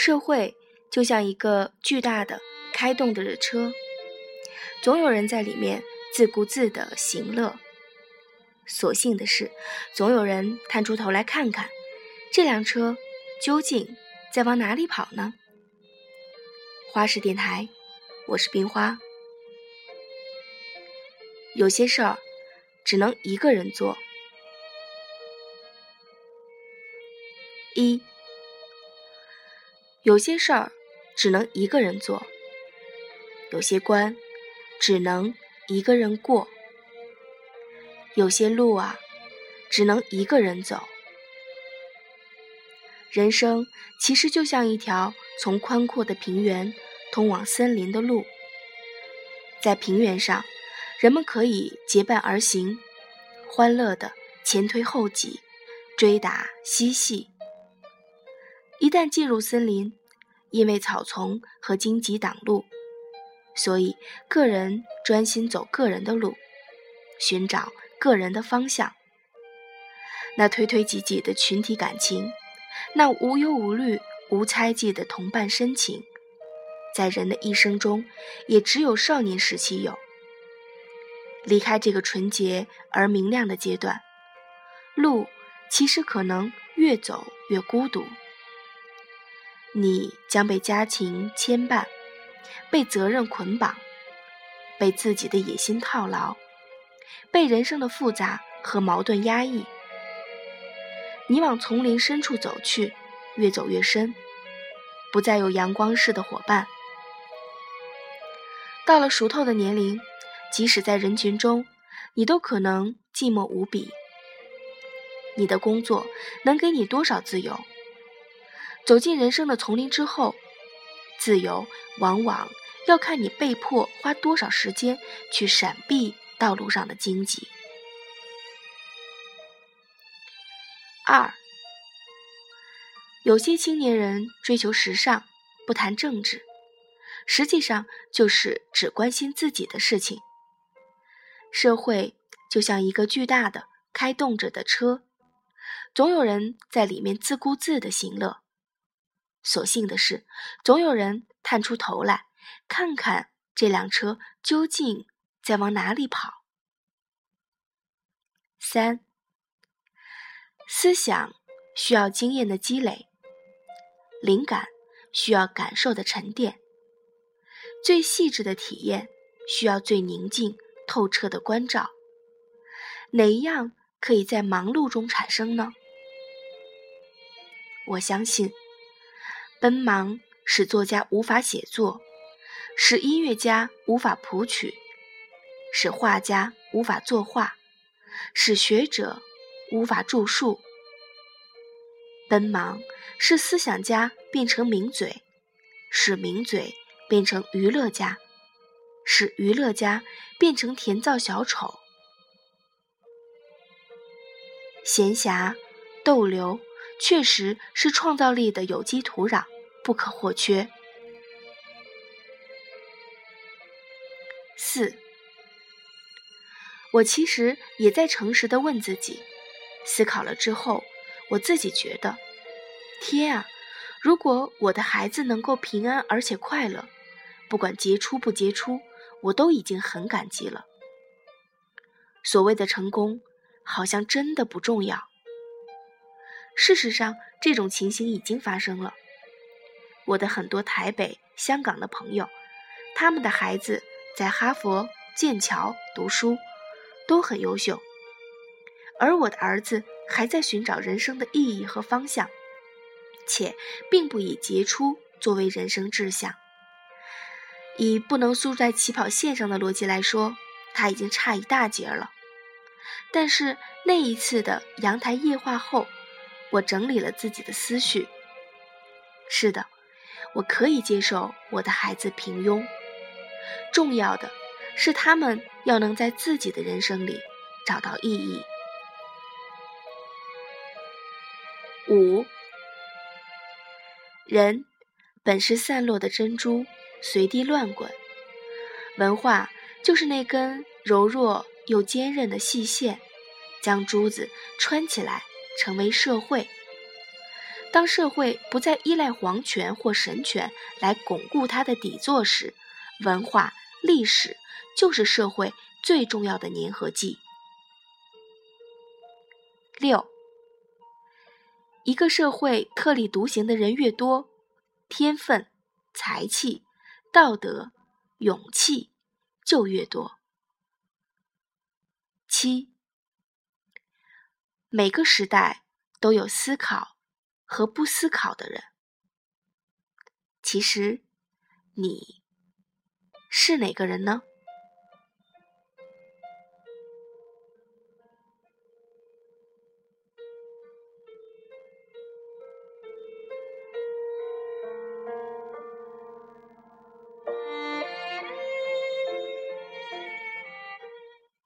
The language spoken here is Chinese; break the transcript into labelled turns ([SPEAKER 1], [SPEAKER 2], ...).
[SPEAKER 1] 社会就像一个巨大的开动着的车，总有人在里面自顾自的行乐。所幸的是，总有人探出头来看看，这辆车究竟在往哪里跑呢？花式电台，我是冰花。有些事儿只能一个人做。一，有些事儿只能一个人做，有些关只能一个人过，有些路啊，只能一个人走。人生其实就像一条从宽阔的平原通往森林的路，在平原上，人们可以结伴而行，欢乐的前推后挤，追打嬉戏。一旦进入森林，因为草丛和荆棘挡路，所以个人专心走个人的路，寻找个人的方向。那推推挤挤的群体感情，那无忧无虑、无猜忌的同伴深情，在人的一生中，也只有少年时期有。离开这个纯洁而明亮的阶段，路其实可能越走越孤独。你将被家庭牵绊，被责任捆绑，被自己的野心套牢，被人生的复杂和矛盾压抑。你往丛林深处走去，越走越深，不再有阳光似的伙伴。到了熟透的年龄，即使在人群中，你都可能寂寞无比。你的工作能给你多少自由？走进人生的丛林之后，自由往往要看你被迫花多少时间去闪避道路上的荆棘。二，有些青年人追求时尚，不谈政治，实际上就是只关心自己的事情。社会就像一个巨大的开动着的车，总有人在里面自顾自的行乐。所幸的是，总有人探出头来，看看这辆车究竟在往哪里跑。三，思想需要经验的积累，灵感需要感受的沉淀，最细致的体验需要最宁静透彻的关照。哪一样可以在忙碌中产生呢？我相信。奔忙使作家无法写作，使音乐家无法谱曲，使画家无法作画，使学者无法著述。奔忙使思想家变成名嘴，使名嘴变成娱乐家，使娱乐家变成甜造小丑。闲暇逗留。确实是创造力的有机土壤，不可或缺。四，我其实也在诚实的问自己，思考了之后，我自己觉得，天啊，如果我的孩子能够平安而且快乐，不管杰出不杰出，我都已经很感激了。所谓的成功，好像真的不重要。事实上，这种情形已经发生了。我的很多台北、香港的朋友，他们的孩子在哈佛、剑桥读书，都很优秀。而我的儿子还在寻找人生的意义和方向，且并不以杰出作为人生志向。以不能输在起跑线上的逻辑来说，他已经差一大截了。但是那一次的阳台夜话后，我整理了自己的思绪。是的，我可以接受我的孩子平庸。重要的是，他们要能在自己的人生里找到意义。五，人本是散落的珍珠，随地乱滚。文化就是那根柔弱又坚韧的细线，将珠子穿起来。成为社会，当社会不再依赖皇权或神权来巩固它的底座时，文化历史就是社会最重要的粘合剂。六，一个社会特立独行的人越多，天分、才气、道德、勇气就越多。七，每个时代都有思考和不思考的人。其实，你是哪个人呢？